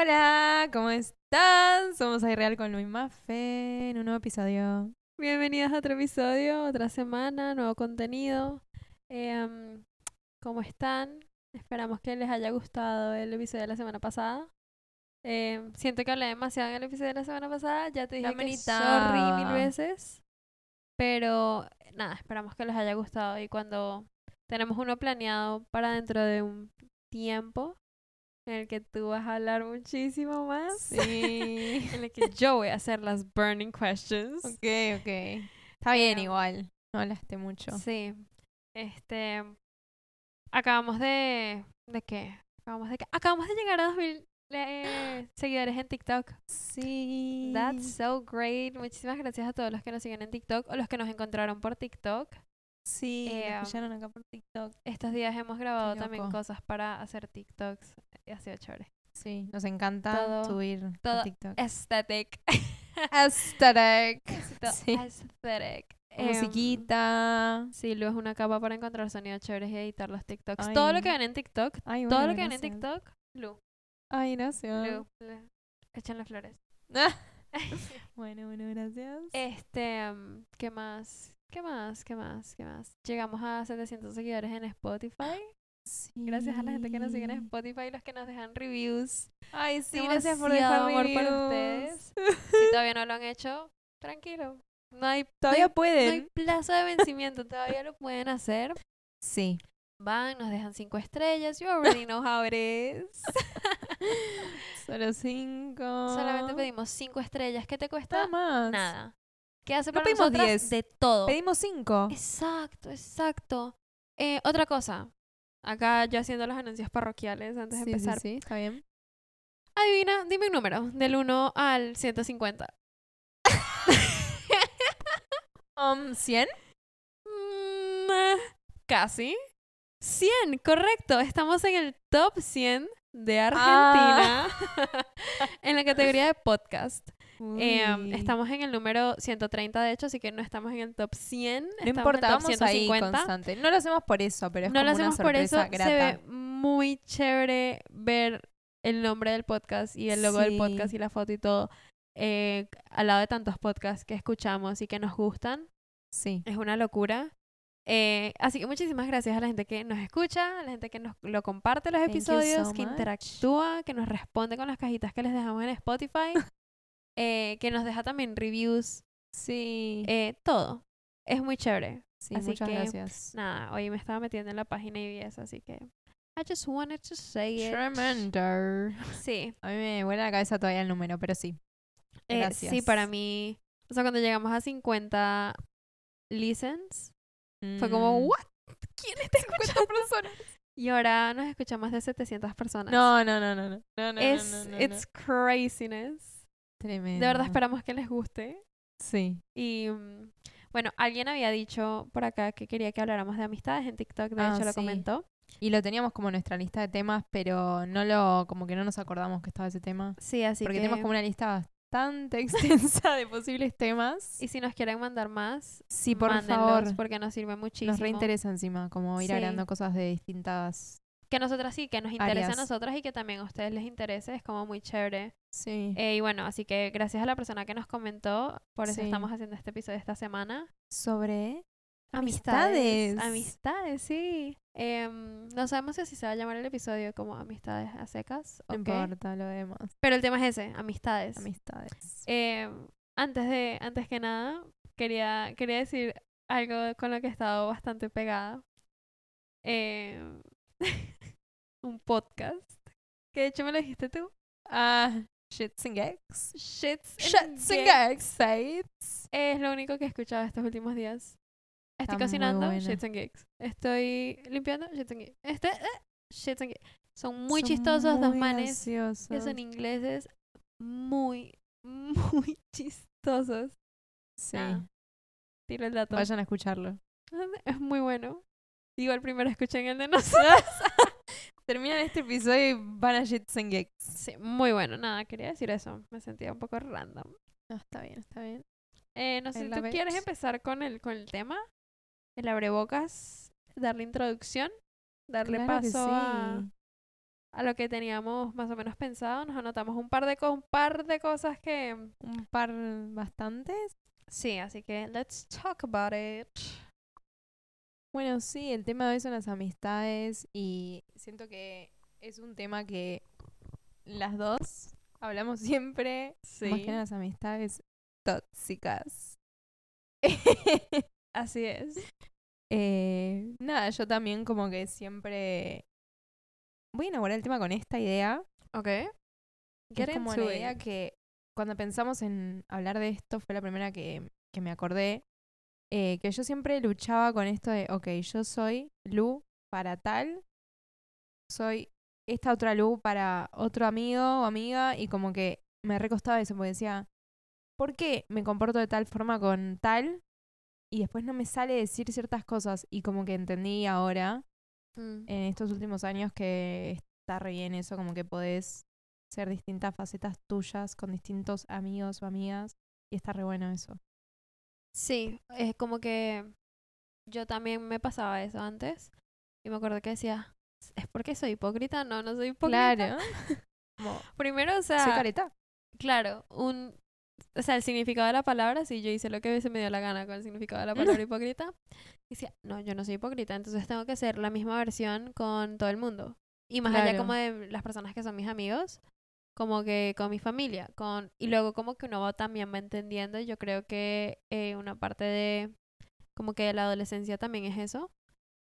Hola, ¿cómo están? Somos Real con Luis Maffe en un nuevo episodio. Bienvenidas a otro episodio, otra semana, nuevo contenido. Em, ¿Cómo están? Esperamos que les haya gustado el episodio de la semana pasada. Em, siento que hablé demasiado en el episodio de la semana pasada. Ya te dije que manita. sorry mil veces. Pero nada, esperamos que les haya gustado. Y cuando tenemos uno planeado para dentro de un tiempo en el que tú vas a hablar muchísimo más. Sí. en el que yo voy a hacer las burning questions. ok, ok. Está bien igual. No hablaste mucho. Sí. Este. Acabamos de. ¿De qué? Acabamos de, qué? acabamos de llegar a 2000 eh, seguidores en TikTok. Sí. That's so great. Muchísimas gracias a todos los que nos siguen en TikTok o los que nos encontraron por TikTok. Sí, Eh, escucharon acá por TikTok. Estos días hemos grabado también cosas para hacer TikToks. Y ha sido chévere. Sí, nos encanta Todo- subir todo a TikTok. Aesthetic. Aesthetic. Sí. Aesthetic. Em, Musiquita. Sí, Lu es una capa para encontrar sonidos chéveres y editar los TikToks. Todo lo que ven en TikTok, Ay, todo lo que ven en. TikTok, Lu. Ay, gracias. Lu, le- échenle flores. bueno, bueno, gracias. Este, mm, ¿qué más? ¿Qué más? ¿Qué más? ¿Qué más? Llegamos a 700 seguidores en Spotify. Gracias a la gente que nos sigue en. Spotify y los que nos dejan reviews. Ay, sí, gracias por dejar amor para reviews. ustedes. Si todavía no lo han hecho, tranquilo. No hay, Todavía hay- no pueden. hay plazo de vencimiento, todavía lo pueden hacer. Sí. Van, nos dejan cinco estrellas. You already know how it is. Solo cinco. Solamente pedimos cinco estrellas. ¿Qué te cuesta? Nada más. Nada. ¿Qué hace No para pedimos nosotras? 10. De todo. Pedimos cinco. Exacto, exacto. Eh, otra cosa. Acá yo haciendo los anuncios parroquiales antes de Sí, sí, empezar. sí, está bien. Adivina, dime un número. Del 1 al 150. Um, ¿100? Mm, casi. 100, correcto. Estamos en el top 100 de Argentina. en la categoría de podcast. Eh, Uy. estamos en el número 130, de hecho, así que no estamos en el top 100. No estamos importa, en el top vamos ahí 150. constante. No lo hacemos por eso, pero es no como lo hacemos una por eso. sorpresa Se grata. ve muy chévere ver el nombre del podcast y el logo del podcast y la foto y todo eh, al lado de tantos podcasts que escuchamos y que nos gustan. Sí. Es una locura. Eh, así que muchísimas gracias a la gente que nos escucha, a la gente que nos lo comparte los episodios, so que much. interactúa, que nos responde con las cajitas que les dejamos en Spotify, eh, que nos deja también reviews, Sí. eh, todo. Es muy chévere. sí, así muchas que, gracias. Nada, hoy me estaba metiendo en la página y vi eso, así que I just wanted to say it. Tremendo. Sí, A mí me vuela la cabeza todavía el número, pero sí. eh, Gracias. sí, para mí, o sea, cuando llegamos a 50 listens, fue como, Mm. ¿what? ¿Quién está escuchando? personas? Y ahora nos escuchan más de 700 personas. No, no, no, no, no. No, no, no, no, no, it's craziness. Tremendo. De verdad esperamos que les guste. Sí. Y mm, bueno, alguien había dicho por acá que quería que habláramos de amistades en TikTok, de Ah, hecho lo sí. comentó. Y lo teníamos como nuestra lista de temas, pero no lo, como que no nos acordamos que estaba ese tema. Sí, así porque que... tenemos como una lista bastante extensa de posibles temas. Y si nos quieren mandar más, sí, por favor. porque nos sirve muchísimo. Nos reinteresa encima, como ir Sí. agregando cosas de distintas. Que nosotras sí, que nos interese a nosotras y que también a ustedes les interese, es como muy chévere. Sí. Eh, y bueno, así que gracias a la persona que nos comentó, por eso Sí. estamos haciendo este episodio esta semana. Sobre Amistades. amistades. Amistades, sí. Em, no sabemos si así se va a llamar el episodio como Amistades a secas. No importa, lo vemos. Pero el tema es ese, amistades. Amistades. Em, antes de, antes que nada, quería, quería decir algo con lo que he estado bastante pegada. Em, un podcast. Que de hecho me lo dijiste tú. Ah, shits and gags. Shits and Shits and Gags. gags. Es lo único que he escuchado estos últimos días. Estoy Está cocinando, shits and gigs. Estoy limpiando, shits and gigs. Este, eh, shits and gigs. Son muy Son chistosos dos manes que son ingleses muy, muy chistosos. Sí. Nada, Tiro el dato. Vayan a escucharlo. Es muy bueno. Igual primero escuchen el de nosotros. Terminan este episodio y van a gags. sí, muy bueno. Nada, quería decir eso. Me sentía un poco random. No, está bien, está bien. Eh, no sé tú quieres empezar con el, con el tema. El abrebocas. Darle introducción. Darle Claro paso a, sí. a lo que teníamos más o menos pensado. Nos anotamos un par de, co- un par de cosas que... Un par bastantes. Sí, así que let's talk about it. Bueno, sí, el tema de hoy son las amistades y siento que es un tema que las dos hablamos siempre. Más que las amistades tóxicas. Así es. Eh, nada, yo también como que siempre voy a inaugurar el tema con esta idea. Ok. que es como la idea que cuando pensamos en hablar de esto fue la primera que, que me acordé. Eh, que yo siempre luchaba con esto de, ok, yo soy Lu para tal, soy esta otra Lu para otro amigo o amiga, y como que me recostaba eso, porque decía, ¿por qué me comporto de tal forma con tal? Y después no me sale decir ciertas cosas, y como que entendí ahora, Mm. en estos últimos años, que está re bien eso, como que podés ser distintas facetas tuyas con distintos amigos o amigas, y está re bueno eso. Sí, es como que yo también me pasaba eso antes. Y me acuerdo que decía, ¿es porque soy hipócrita? No, no soy hipócrita. Claro. Como, Primero, o soy sea, careta. claro, un... O sea, el significado de la palabra, sí, yo hice lo que se me dio la gana con el significado de la palabra hipócrita. Y decía, no, yo no soy hipócrita, entonces tengo que ser la misma versión con todo el mundo. Y más allá como de las personas que son mis amigos, como que con mi familia, con y luego como que uno va también va entendiendo, yo creo que eh, una parte de como que de la adolescencia también es eso,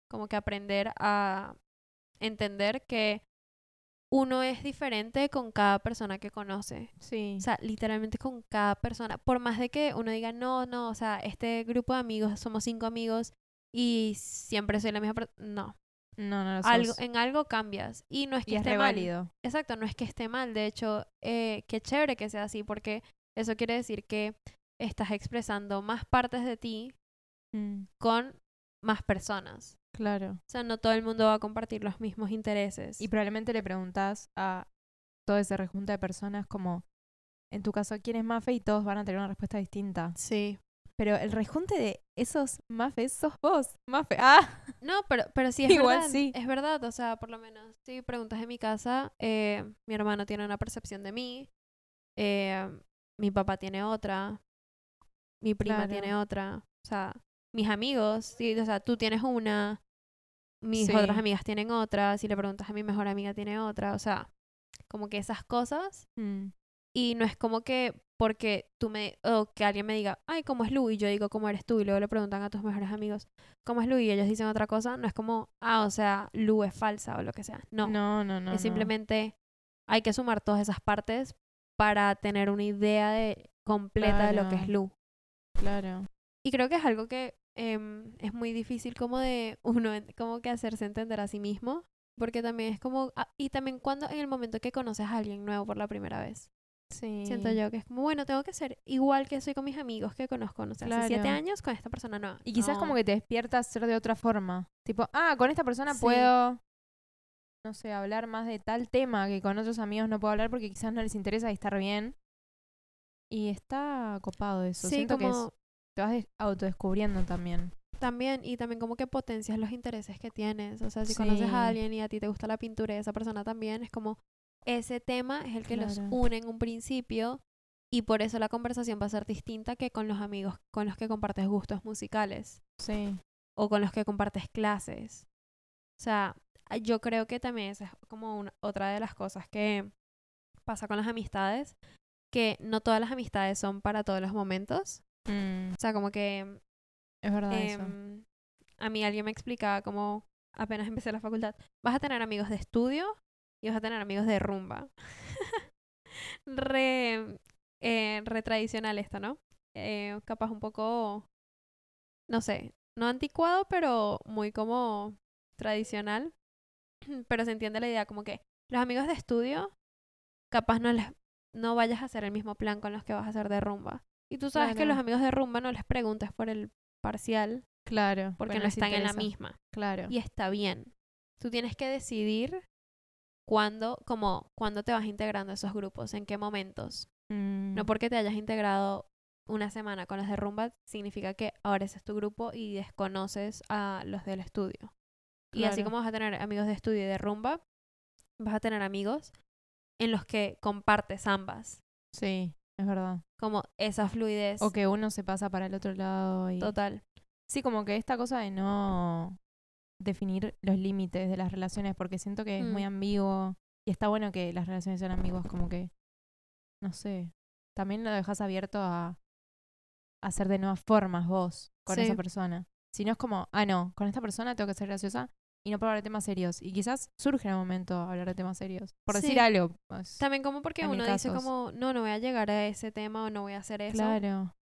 como que aprender a entender que uno es diferente con cada persona que conoce. Sí. O sea, literalmente con cada persona. Por más de que uno diga, no, no, o sea, este grupo de amigos, somos cinco amigos y siempre soy la misma persona. No. No, no lo Algo, sos. en algo cambias. Y no es que y esté mal. válido. Exacto, no es que esté mal. De hecho, eh, qué chévere que sea así, porque eso quiere decir que estás expresando más partes de ti Mm, con más personas. claro. O sea, no todo el mundo va a compartir los mismos intereses. Y probablemente le preguntas a todo ese rejunte de personas como, en tu caso, ¿quién es Mafe? Y todos van a tener una respuesta distinta. sí. Pero el rejunte de esos Mafes sos vos, Mafe. Ah, No, pero, pero sí es Igual verdad. sí. Es verdad, o sea, por lo menos, si preguntas en mi casa, eh, mi hermano tiene una percepción de mí, eh, mi papá tiene otra, mi prima Claro. tiene otra, o sea, mis amigos, sí, o sea, tú tienes una, mis Sí. otras amigas tienen otra, si le preguntas a mi mejor amiga tiene otra, o sea, como que esas cosas, Mm, y no es como que porque tú me, o que alguien me diga, ay, ¿cómo es Lu? Y yo digo, ¿cómo eres tú? Y luego le preguntan a tus mejores amigos, ¿cómo es Lu? Y ellos dicen otra cosa, no es como, ah, o sea, Lu es falsa o lo que sea. No, no, no, no. es no. simplemente hay que sumar todas esas partes para tener una idea de completa de lo que es. Lu. Claro. Y creo que es algo que em, es muy difícil como de uno como que hacerse entender a sí mismo, porque también es como, ah, y también cuando en el momento que conoces a alguien nuevo por la primera vez. Sí. Siento yo que es como, bueno, tengo que ser igual que soy con mis amigos que conozco, no sé, hace siete Claro. años con esta persona nueva. Y quizás como No. que te despiertas ser de otra forma. Tipo, ah, con esta persona Sí. puedo, no sé, hablar más de tal tema que con otros amigos no puedo hablar porque quizás no les interesa y estar bien. Y está copado eso. Sí, Siento que es- te vas des- autodescubriendo también. también, y también como que potencias los intereses que tienes. O sea, si conoces a alguien y a ti te gusta la pintura y a esa persona también, es como ese tema es el que los une en un principio y por eso la conversación va a ser distinta que con los amigos con los que compartes gustos musicales Sí. o con los que compartes clases. O sea, yo creo que también esa es como una, otra de las cosas que pasa con las amistades, que no todas las amistades son para todos los momentos. Mm, O sea, como que es verdad eso. em, a mí alguien me explicaba como apenas empecé la facultad, vas a tener amigos de estudio y vas a tener amigos de rumba. re, eh, re tradicional esto, ¿no? Eh, capaz un poco, no sé, no anticuado, pero muy como tradicional. Pero se entiende la idea como que los amigos de estudio, capaz no les, no vayas a hacer el mismo plan con los que vas a hacer de rumba. Y tú sabes que los amigos de rumba no les preguntes por el parcial Claro. porque no están en la misma. Claro. Y está bien. Tú tienes que decidir cuándo, como, cuándo te vas integrando a esos grupos, en qué momentos. Mm, No porque te hayas integrado una semana con los de rumba, significa que ahora ese es tu grupo y desconoces a los del estudio. Y así Claro. como vas a tener amigos de estudio y de rumba, vas a tener amigos en los que compartes ambas. Sí, es verdad. Como esa fluidez O que uno se pasa para el otro lado y... total. Sí, como que esta cosa de no definir los límites de las relaciones, porque siento que es muy Mm. ambiguo y está bueno que las relaciones sean ambiguas, como que, no sé, también lo dejas abierto a, a hacer de nuevas formas vos con Sí. esa persona. Si no es como, ah, no, con esta persona tengo que ser graciosa y no puedo hablar de temas serios. Y quizás surge en el momento hablar de temas serios. Por decir algo. pues, También como porque uno dice como, no, no voy a llegar a ese tema o no voy a hacer eso. claro.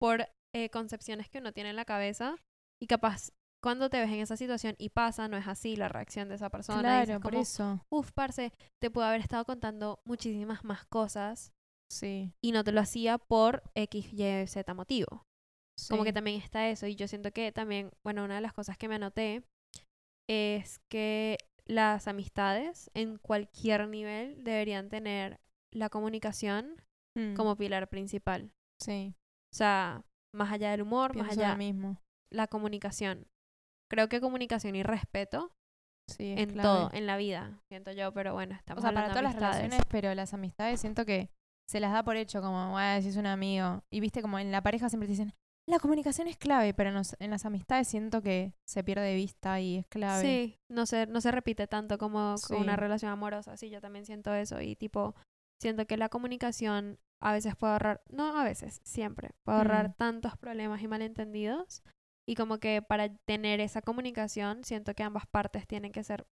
por eh, concepciones que uno tiene en la cabeza y capaz cuando te ves en esa situación y pasa, no es así la reacción de esa persona. y Claro, dices por como, eso. Uf, parce, te puedo haber estado contando muchísimas más cosas Sí. y no te lo hacía por X, Y, Z motivo. Como que sí. también está eso. Y yo siento que también, bueno, una de las cosas que me anoté es que las amistades en cualquier nivel deberían tener la comunicación Mm, como pilar principal. Sí, O sea, más allá del humor, más allá lo mismo. la comunicación. Creo que comunicación y respeto Sí, en clave. todo, en la vida, siento yo, pero bueno, estamos O sea, para todas de las amistades. relaciones, pero las amistades siento que se las da por hecho, como, si es un amigo. Y viste, como en la pareja siempre te dicen, la comunicación es clave, pero en, las amistades siento que se pierde de vista y es clave. Sí, no se, no se repite tanto como con una Sí. relación amorosa. Sí, yo también siento eso. Y tipo, siento que la comunicación a veces puede ahorrar, no a veces, siempre, puede ahorrar Mm. tantos problemas y malentendidos. Y como que para tener esa comunicación, siento que ambas partes tienen que ser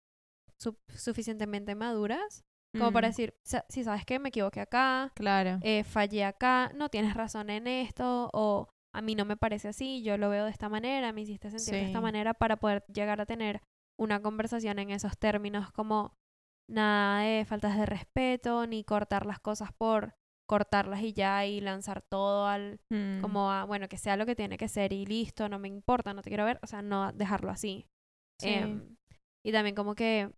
su- suficientemente maduras como para Mm, decir, "Sa- si sabes que me equivoqué acá, Claro. eh, fallé acá, no tienes razón en esto, o a mí no me parece así, yo lo veo de esta manera, me hiciste sentir de esta manera para poder llegar a tener una conversación en esos términos como nada de faltas de respeto, ni cortar las cosas por cortarlas y ya y lanzar todo al Mm, como a, bueno, que sea lo que tiene que ser y listo, no me importa, no te quiero ver, o sea, no dejarlo así. sí. Em, y también como que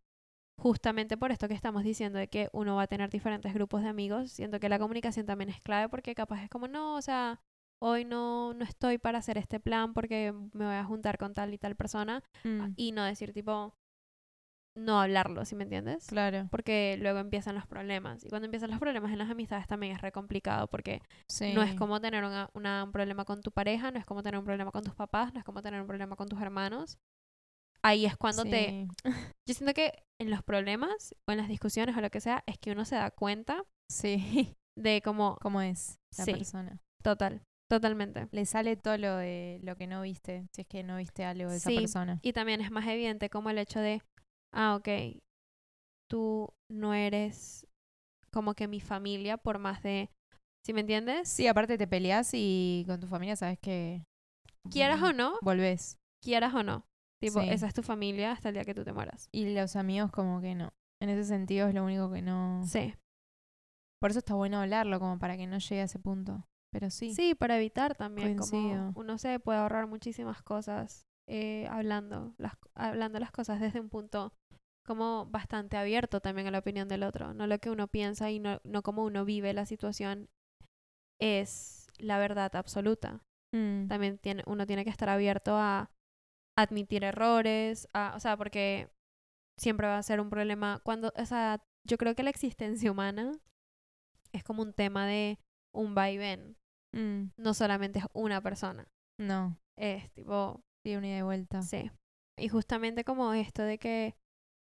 justamente por esto que estamos diciendo de que uno va a tener diferentes grupos de amigos, siento que la comunicación también es clave porque capaz es como, no, o sea, hoy no, no estoy para hacer este plan porque me voy a juntar con tal y tal persona Mm, y no decir tipo, no hablarlo, ¿sí me entiendes? claro. Porque luego empiezan los problemas. Y cuando empiezan los problemas en las amistades también es re complicado porque Sí. no es como tener una, una- un problema con tu pareja, no es como tener un problema con tus papás, no es como tener un problema con tus hermanos. Ahí es cuando te... Yo siento que en los problemas o en las discusiones o lo que sea, es que uno se da cuenta Sí. de cómo... ¿Cómo es la Sí. persona? Total, totalmente. Le sale todo lo de lo que no viste, si es que no viste algo de Sí. esa persona. Y también es más evidente como el hecho de, ah, ok, tú no eres como que mi familia por más de... ¿Sí me entiendes? Sí, aparte te peleas y con tu familia sabes que Quieras o no, volvés. quieras o no. Tipo, Sí. esa es tu familia hasta el día que tú te mueras. Y los amigos como que no. En ese sentido es lo único que no... Sí. Por eso está bueno hablarlo, como para que no llegue a ese punto. Pero sí. Sí, para evitar también, Coincido. como uno se puede ahorrar muchísimas cosas eh, hablando, las, hablando las cosas desde un punto como bastante abierto también a la opinión del otro, no lo que uno piensa y no, no cómo uno vive la situación es la verdad absoluta. Mm, También tiene, uno tiene que estar abierto a admitir errores, a, o sea, porque siempre va a ser un problema cuando, o sea, yo creo que la existencia humana es como un tema de un va y ven mm, no solamente es una persona, no. es tipo, Sí, una ida y vuelta. sí. Y justamente como esto de que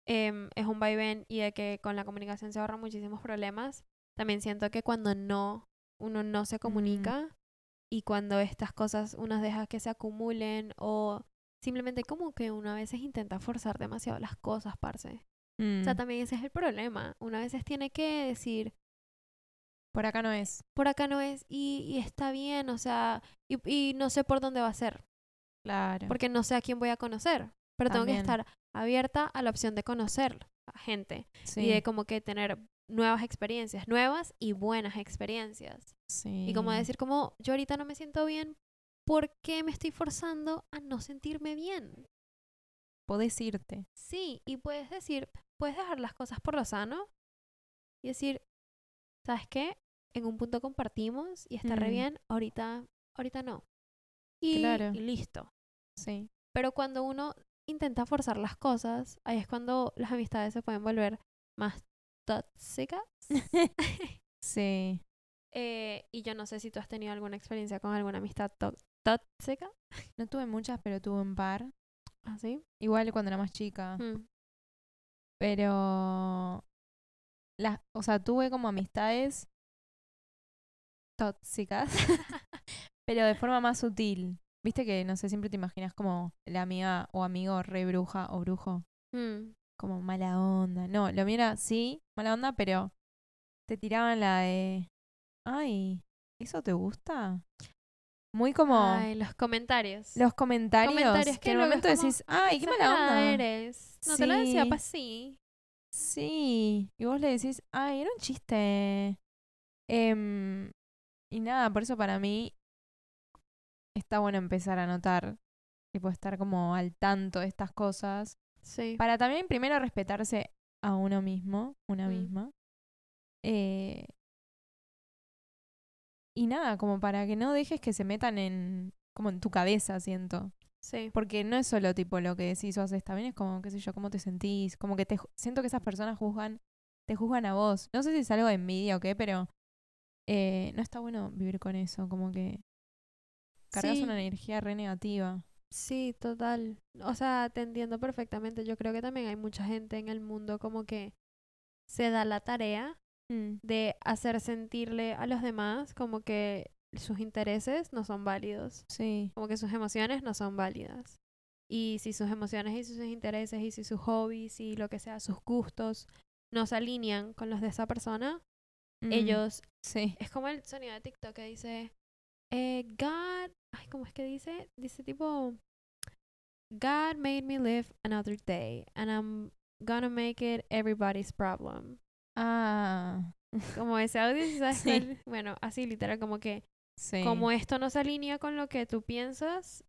em, es un vaivén y de que con la comunicación se ahorran muchísimos problemas, también siento que cuando no, uno no se comunica y cuando estas cosas uno deja que se acumulen o simplemente como que uno a veces intenta forzar demasiado las cosas, parce. O sea, Mm, también ese es el problema. Uno a veces tiene que decir, Por acá no es. por acá no es y, y está bien, o sea, y, y no sé por dónde va a ser. Claro. porque no sé a quién voy a conocer. Pero tengo que También. estar abierta a la opción de conocer a gente sí, y de como que tener nuevas experiencias, nuevas y buenas experiencias. sí. Y como decir como yo ahorita no me siento bien, ¿por qué me estoy forzando a no sentirme bien? Podés irte. Sí, y puedes decir, puedes dejar las cosas por lo sano y decir, ¿sabes qué? En un punto compartimos y está re Mm. bien, ahorita, ahorita no. Y, Claro. y listo. Sí. Pero cuando uno intenta forzar las cosas, ahí es cuando las amistades se pueden volver más tóxicas. sí. Eh, y yo no sé si tú has tenido alguna experiencia con alguna amistad tó- tóxica. No tuve muchas, pero tuve un par. ¿Así? Igual cuando era más chica. Mm. Pero. Las, o sea, tuve como amistades tóxicas. pero de forma más sutil. Viste que, no sé, siempre te imaginas como la amiga o amigo re bruja o brujo. Mm. Como mala onda. No, lo mío era, sí, mala onda, pero te tiraban la de. Ay, ¿eso te gusta? Muy como. Ay, los comentarios. los comentarios. comentarios que en el momento como, decís, ay, qué mala onda. eres. No te lo decía para sí. Sí. Y vos le decís, ay, era un chiste. Em, y nada, por eso para mí está bueno empezar a notar, tipo, estar como al tanto de estas cosas. Sí. Para también primero respetarse a uno mismo, una Mm. misma. Eh, y nada, como para que no dejes que se metan en, como en tu cabeza, siento. Sí. Porque no es solo tipo lo que decís o haces, también es como, qué sé yo, cómo te sentís. Como que te siento que esas personas juzgan, te juzgan a vos. No sé si es algo de envidia o qué, pero eh, no está bueno vivir con eso. Como que cargas Sí. una energía re negativa. Sí, total. O sea, te entiendo perfectamente. Yo creo que también hay mucha gente en el mundo como que se da la tarea Mm, de hacer sentirle a los demás como que sus intereses no son válidos, Sí, como que sus emociones no son válidas. Y si sus emociones y sus intereses y si sus hobbies y lo que sea, sus gustos no se alinean con los de esa persona, Mm, ellos Sí. es como el sonido de TikTok que dice, eh, God, ay, ¿cómo es que dice? Dice tipo, God made me live another day and I'm gonna make it everybody's problem. Ah, Como ese audio, ¿sí ¿sabes? Sí. Bueno, así literal, como que, sí. como esto no se alinea con lo que tú piensas,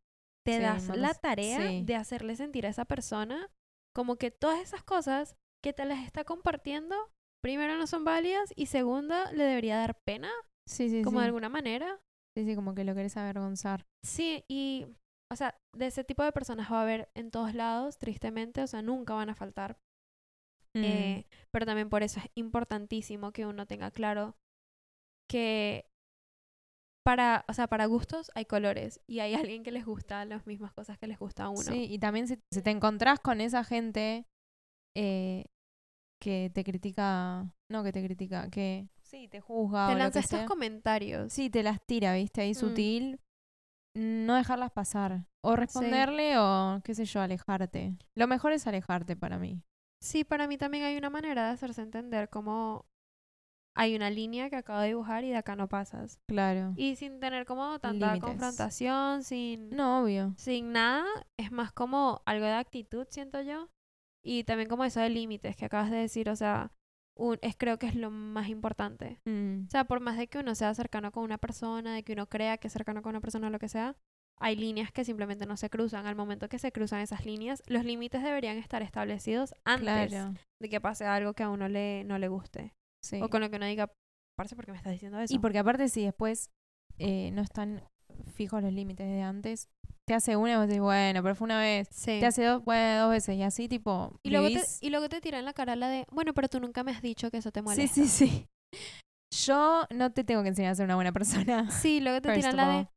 te Sí, das la tarea de hacerle sentir a esa persona como que todas esas cosas que te las está compartiendo, primero no son válidas y segunda, le debería dar pena, Sí, sí, como de alguna manera. Sí, sí, como que lo querés avergonzar. Sí, y, o sea, de ese tipo de personas va a haber en todos lados, tristemente, o sea, nunca van a faltar. Mm, Eh, pero también por eso es importantísimo que uno tenga claro que para, o sea, para gustos hay colores y hay alguien que les gusta las mismas cosas que les gusta a uno. Sí, y también si, si te encontrás con esa gente eh, que te critica, no que te critica, que sí, te juzga Te o lo lanza que estos sea. comentarios. Sí, te las tira, ¿viste? Ahí Mm. sutil. No dejarlas pasar. O responderle o, qué sé yo, alejarte. Lo mejor es alejarte para mí. Sí, para mí también hay una manera de hacerse entender como hay una línea que acabo de dibujar y de acá no pasas. Claro. Y sin tener como tanta Límites. confrontación, sin... No, obvio. sin nada, es más como algo de actitud, siento yo. Y también como eso de límites que acabas de decir, o sea, un, es creo que es lo más importante. Mm, O sea, por más de que uno sea cercano con una persona, de que uno crea que es cercano con una persona o lo que sea, hay líneas que simplemente no se cruzan. Al momento que se cruzan esas líneas, los límites deberían estar establecidos antes claro. de que pase algo que a uno le, no le guste. Sí. O con lo que uno diga, parce, ¿por qué me estás diciendo eso? Y porque aparte si después eh, no están fijos los límites de antes, te hace una y vos decís, bueno, pero fue una vez. Sí. Te hace dos, bueno, dos veces. Y así tipo, Y luego, te, y luego te tira en la cara la de, bueno, pero tú nunca me has dicho que eso te Sí, molesta. sí, sí. Yo no te tengo que enseñar a ser una buena persona. Sí, luego te tiran la de,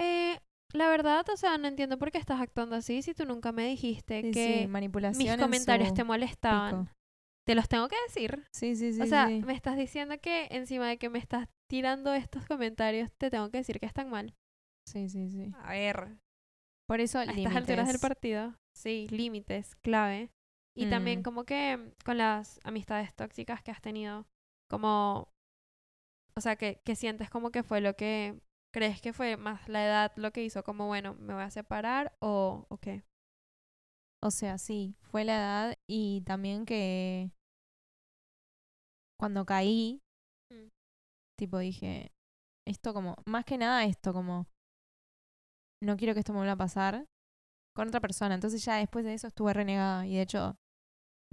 eh, la verdad, o sea, no entiendo por qué estás actuando así si tú nunca me dijiste Sí, que sí, manipulación mis en comentarios te molestaban. pico. Te los tengo que decir. Sí, sí, sí. o sea, sí. me estás diciendo que encima de que me estás tirando estos comentarios, te tengo que decir que están mal. sí, sí, sí. A ver, Por eso, a estas alturas del partido. Sí, límites, clave. Y también Mm. como que con las amistades tóxicas que has tenido, como, o sea, que, que sientes como que fue lo que, crees que fue más la edad lo que hizo, como, bueno, me voy a separar o, o qué. O sea, sí, fue la edad y también que cuando caí, Mm. tipo dije, esto como, más que nada esto como, no quiero que esto me vuelva a pasar con otra persona. Entonces ya después de eso estuve renegada y de hecho,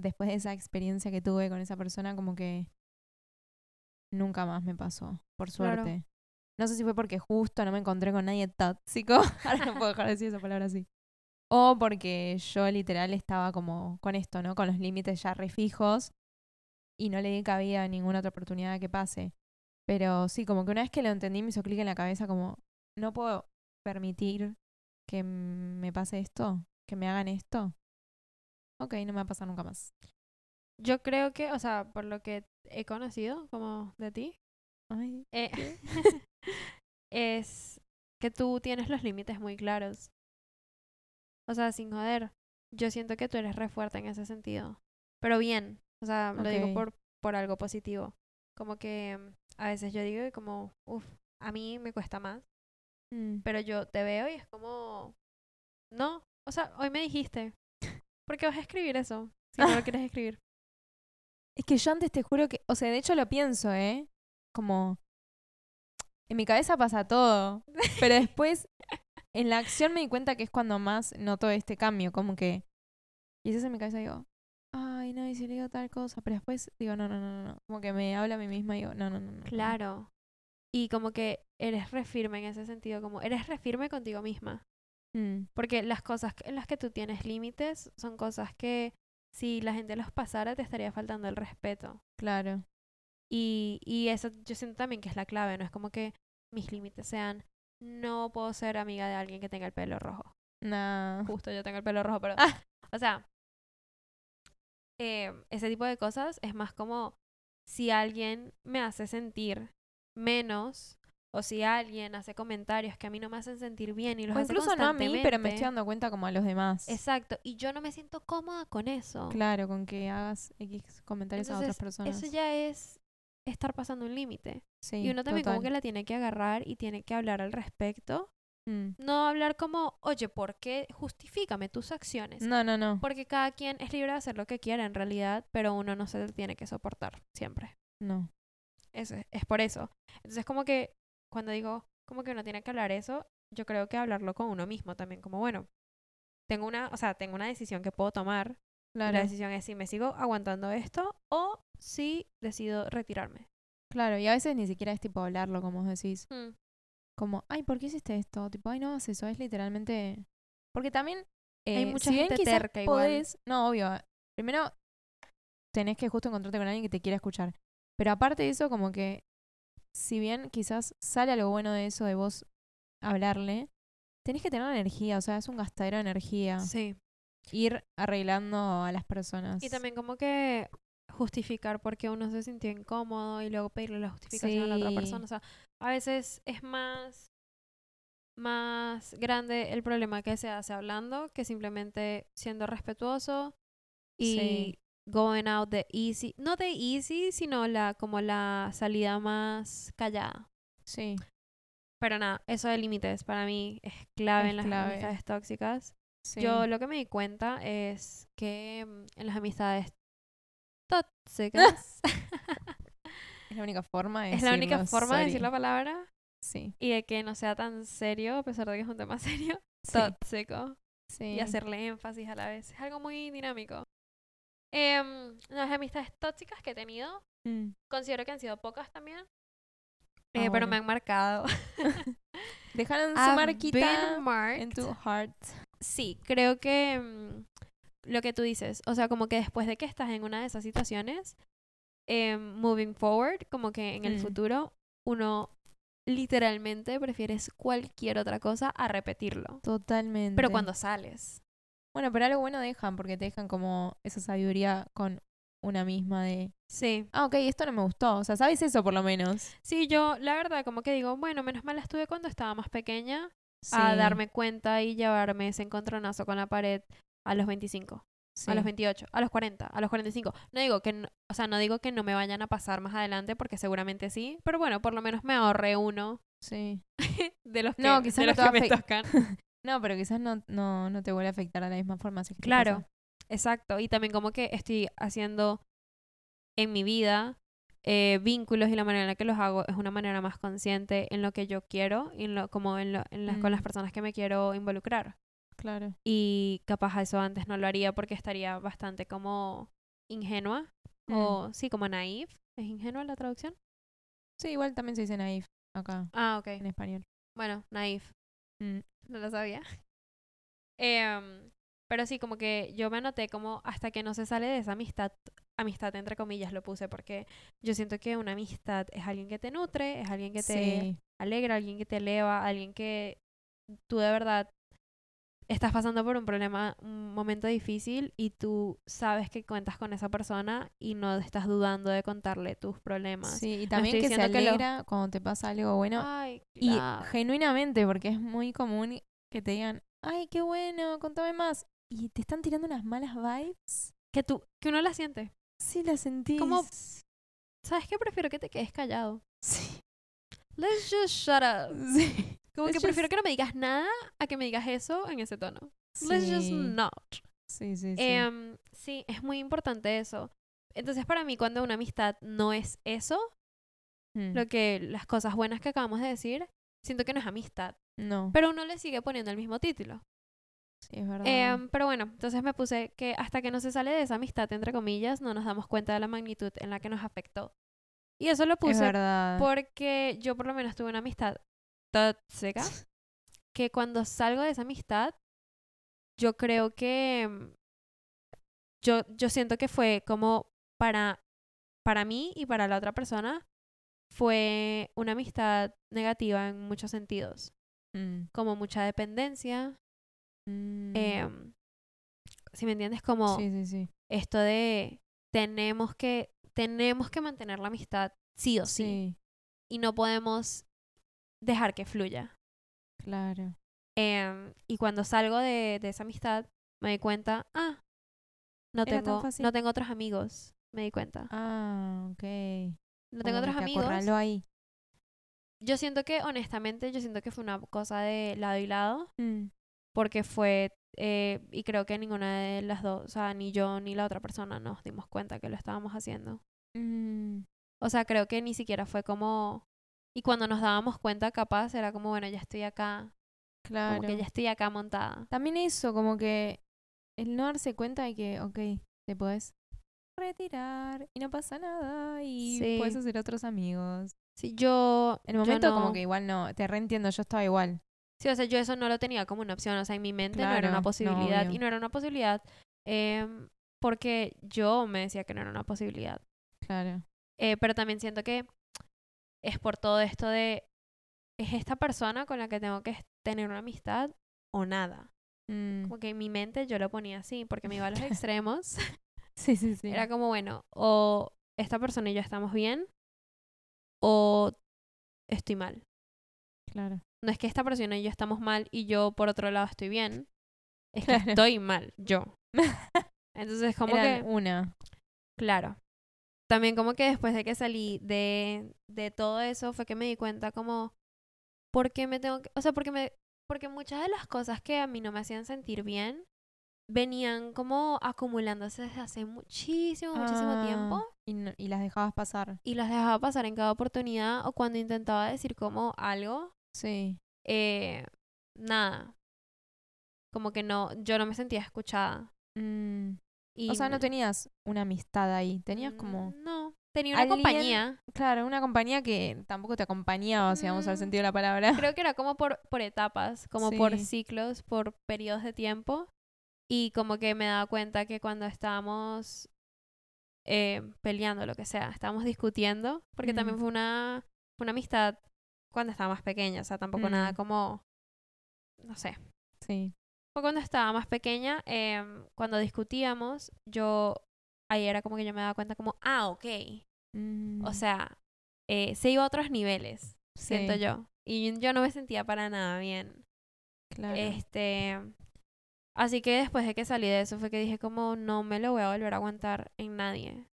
después de esa experiencia que tuve con esa persona, como que nunca más me pasó, por Claro. suerte. No sé si fue porque justo no me encontré con nadie tóxico. Ahora no puedo dejar de decir esa palabra así. O porque yo literal estaba como con esto, ¿no? Con los límites ya refijos. y no le di cabida a ninguna otra oportunidad que pase. Pero sí, como que una vez que lo entendí me hizo clic en la cabeza como, no puedo permitir que me pase esto, que me hagan esto. Ok, no me va a pasar nunca más. Yo creo que, o sea, por lo que he conocido como de ti, Ay, eh, es que tú tienes los límites muy claros. O sea, sin joder, yo siento que tú eres re fuerte en ese sentido. Pero bien, o sea, lo digo por, por algo positivo. Como que mm, a veces yo digo como, uff, a mí me cuesta más. Mm, Pero yo te veo y es como, no, o sea, hoy me dijiste, ¿por qué vas a escribir eso? Si no lo quieres escribir. Es que yo antes te juro que, o sea, de hecho lo pienso, ¿eh? Como, en mi cabeza pasa todo, pero después en la acción me di cuenta que es cuando más noto este cambio, como que, y eso en mi cabeza digo, ay, no, y si le digo tal cosa, pero después digo, no, no, no, no, como que me habla a mí misma y digo, no, no, no, no, no. Claro. Y como que eres re firme en ese sentido, como eres re firme contigo misma. Mm, Porque las cosas en las que tú tienes límites son cosas que si la gente los pasara te estaría faltando el respeto. claro, Y, y eso yo siento también que es la clave, no es como que mis límites sean no puedo ser amiga de alguien que tenga el pelo rojo. no, Justo yo tengo el pelo rojo, pero... Ah. O sea, eh, ese tipo de cosas es más como si alguien me hace sentir menos o si alguien hace comentarios que a mí no me hacen sentir bien y los o hace incluso no a mí, pero me estoy dando cuenta como a los demás. Exacto, y yo no me siento cómoda con eso. Claro, con que hagas X comentarios a otras personas. Eso ya es estar pasando un límite. sí, y uno también como que la tiene que agarrar y tiene que hablar al respecto. Mm. No hablar como, oye, ¿por qué? Justifícame tus acciones. No, no, no, Porque cada quien es libre de hacer lo que quiera en realidad, pero uno no se tiene que soportar siempre. no. Eso es, es por eso. Entonces como que cuando digo como que uno tiene que hablar eso, yo creo que hablarlo con uno mismo también, como bueno, tengo una, o sea, tengo una decisión que puedo tomar. Claro. La decisión es si me sigo aguantando esto o si decido retirarme. Claro, y a veces ni siquiera es tipo hablarlo, como decís. Mm, Como, ay, ¿por qué hiciste esto? Tipo, ay, no eso. Es literalmente. Porque también. Hay eh, mucha si bien gente quizás terca igual. No, obvio. Primero, tenés que justo encontrarte con alguien que te quiera escuchar. Pero aparte de eso, como que. Si bien quizás sale algo bueno de eso, de vos hablarle, tenés que tener energía. O sea, es un gastadero de energía. Sí. Ir arreglando a las personas. Y también como que justificar por qué uno se sintió incómodo y luego pedirle la justificación a la otra persona. O sea, a veces es más, más grande el problema que se hace hablando que simplemente siendo respetuoso y Sí. Going out the easy, no de easy, sino la como la salida más callada. Sí. Pero nada, eso de límites para mí es clave Es en las clave. amistades tóxicas. sí. Yo lo que me di cuenta es que mm, en las amistades tóxicas Es la única forma de es la única forma de decir la palabra Sí. y de que no sea tan serio, a pesar de que es un tema serio, Sí. tóxico sí. y hacerle énfasis a la vez. Es algo muy dinámico. Em, las amistades tóxicas que he tenido, Mm. considero que han sido pocas también, eh, pero me han marcado. Dejaron su I've marquita en tu heart. Sí, creo que mm, lo que tú dices, o sea, como que después de que estás en una de esas situaciones, em, moving forward, como que en el Mm. futuro, uno literalmente prefieres cualquier otra cosa a repetirlo. Totalmente. Pero cuando sales. Bueno, pero algo bueno dejan, porque te dejan como esa sabiduría con una misma de, Sí. ah, ok, esto no me gustó. O sea, sabes eso por lo menos. Sí, yo la verdad como que digo, bueno, menos mal estuve cuando estaba más pequeña a darme cuenta y llevarme ese encontronazo con la pared a los 25. sí. a los 28, a los 40, a los 45. No digo que, no- o sea, no digo que no me vayan a pasar más adelante porque seguramente sí, pero bueno, por lo menos me ahorré uno Sí. de los que, No, quizás de no los que me tocan. No, pero quizás no, no, no te vuelve a afectar de la misma forma. Claro, pasa. exacto. Y también como que estoy haciendo en mi vida eh, vínculos y la manera en la que los hago es una manera más consciente en lo que yo quiero y en lo, como en lo, en las con las Mm. personas que me quiero involucrar. Claro. Y capaz eso antes no lo haría porque estaría bastante como ingenua Mm. o sí, como naive. ¿Es ingenua la traducción? Sí, igual también se dice naif acá, Ah, ok. en español. Bueno, naive. Mm. No lo sabía. Em, pero sí, como que yo me anoté como hasta que no se sale de esa amistad amistad entre comillas lo puse porque yo siento que una amistad es alguien que te nutre, es alguien que te Sí, alegra, alguien que te eleva, alguien que tú de verdad estás pasando por un problema, un momento difícil y tú sabes que cuentas con esa persona y no estás dudando de contarle tus problemas. sí, y también que se diciendo que lo- alegra cuando te pasa algo bueno. Ay, Y genuinamente, porque es muy común que te digan, ay, qué bueno, contame más. Y te están tirando unas malas vibes. que tú, que uno la siente. Sí, la sentís. Como- ¿Sabes qué? Prefiero que te quedes callado. Sí. Let's just shut up. Sí. Como Let's que prefiero just- que no me digas nada a que me digas eso en ese tono. Let's just Sí. not. Sí, sí, sí. Em, sí, es muy importante eso. Entonces, para mí, cuando una amistad no es eso, Mm. lo que las cosas buenas que acabamos de decir, siento que no es amistad. No, Pero uno le sigue poniendo el mismo título. sí, es verdad. Em, pero bueno, entonces me puse que hasta que no se sale de esa amistad, entre comillas, no nos damos cuenta de la magnitud en la que nos afectó. Y eso lo es puse verdad. porque yo por lo menos tuve una amistad tóxica que cuando salgo de esa amistad, yo creo que mm, yo, yo siento que fue como para, para mí y para la otra persona, fue una amistad negativa en muchos sentidos, Mm. como mucha dependencia, Mm. em, si me entiendes, como Sí, sí, sí. esto de tenemos que, tenemos que mantener la amistad sí o sí, Sí, y no podemos dejar que fluya. claro. Em, y cuando salgo de, de esa amistad, me di cuenta, ah, no Era tengo, no tengo otros amigos. Me di cuenta. Ah, ok. no tengo otros amigos. ahí. Yo siento que, honestamente, yo siento que fue una cosa de lado y lado. Mm. Porque fue, eh, y creo que ninguna de las dos, o sea, ni yo ni la otra persona nos dimos cuenta que lo estábamos haciendo. Mm. O sea, creo que ni siquiera fue como... Y cuando nos dábamos cuenta, capaz, era como, bueno, ya estoy acá. Claro. Como que ya estoy acá montada. También eso, como que el no darse cuenta de que, ok, te puedes retirar y no pasa nada y Sí. puedes hacer otros amigos. Sí, yo... En el momento como que igual no, te reentiendo, yo estaba igual. Sí, o sea, yo eso no lo tenía como una opción, o sea, en mi mente no era una posibilidad. y no era una posibilidad em, porque yo me decía que no era una posibilidad. Claro. Eh, pero también siento que es por todo esto de, ¿es esta persona con la que tengo que tener una amistad o nada? Mm. Como que en mi mente yo lo ponía así, porque me iba a los extremos. Sí, sí, sí. Era como, bueno, o esta persona y yo estamos bien, o estoy mal. Claro. No es que esta persona y yo estamos mal y yo por otro lado estoy bien. Es que Claro. estoy mal, yo. Entonces, como Eran que, una. claro. También como que después de que salí de, de todo eso fue que me di cuenta como, ¿por qué me tengo que, o sea, porque me, porque muchas de las cosas que a mí no me hacían sentir bien venían como acumulándose desde hace muchísimo, muchísimo Ah, tiempo Y, no- y las dejabas pasar. y las dejaba pasar en cada oportunidad o cuando intentaba decir como algo, Sí. eh, nada. Como que no, yo no me sentía escuchada. Mm. Y O sea, no tenías una amistad ahí. Tenías como. Mm, No, tenía una alguien- compañía. Claro, una compañía que tampoco te acompañaba, si vamos al Mm, sentido de la palabra. Creo que era como por, por etapas, como por ciclos, por periodos de tiempo. Y como que me daba cuenta que cuando estábamos eh, peleando, lo que sea, estábamos discutiendo, porque también Mm. fue una, fue una amistad cuando estaba más pequeña, o sea, tampoco nada como, no sé, Sí. Fue cuando estaba más pequeña, em, cuando discutíamos, yo, ahí era como que yo me daba cuenta como, ah, ok. Mm, O sea, eh, se iba a otros niveles, siento yo. Y yo no me sentía para nada bien. Claro. Este, así que después de que salí de eso fue que dije como, no me lo voy a volver a aguantar en nadie.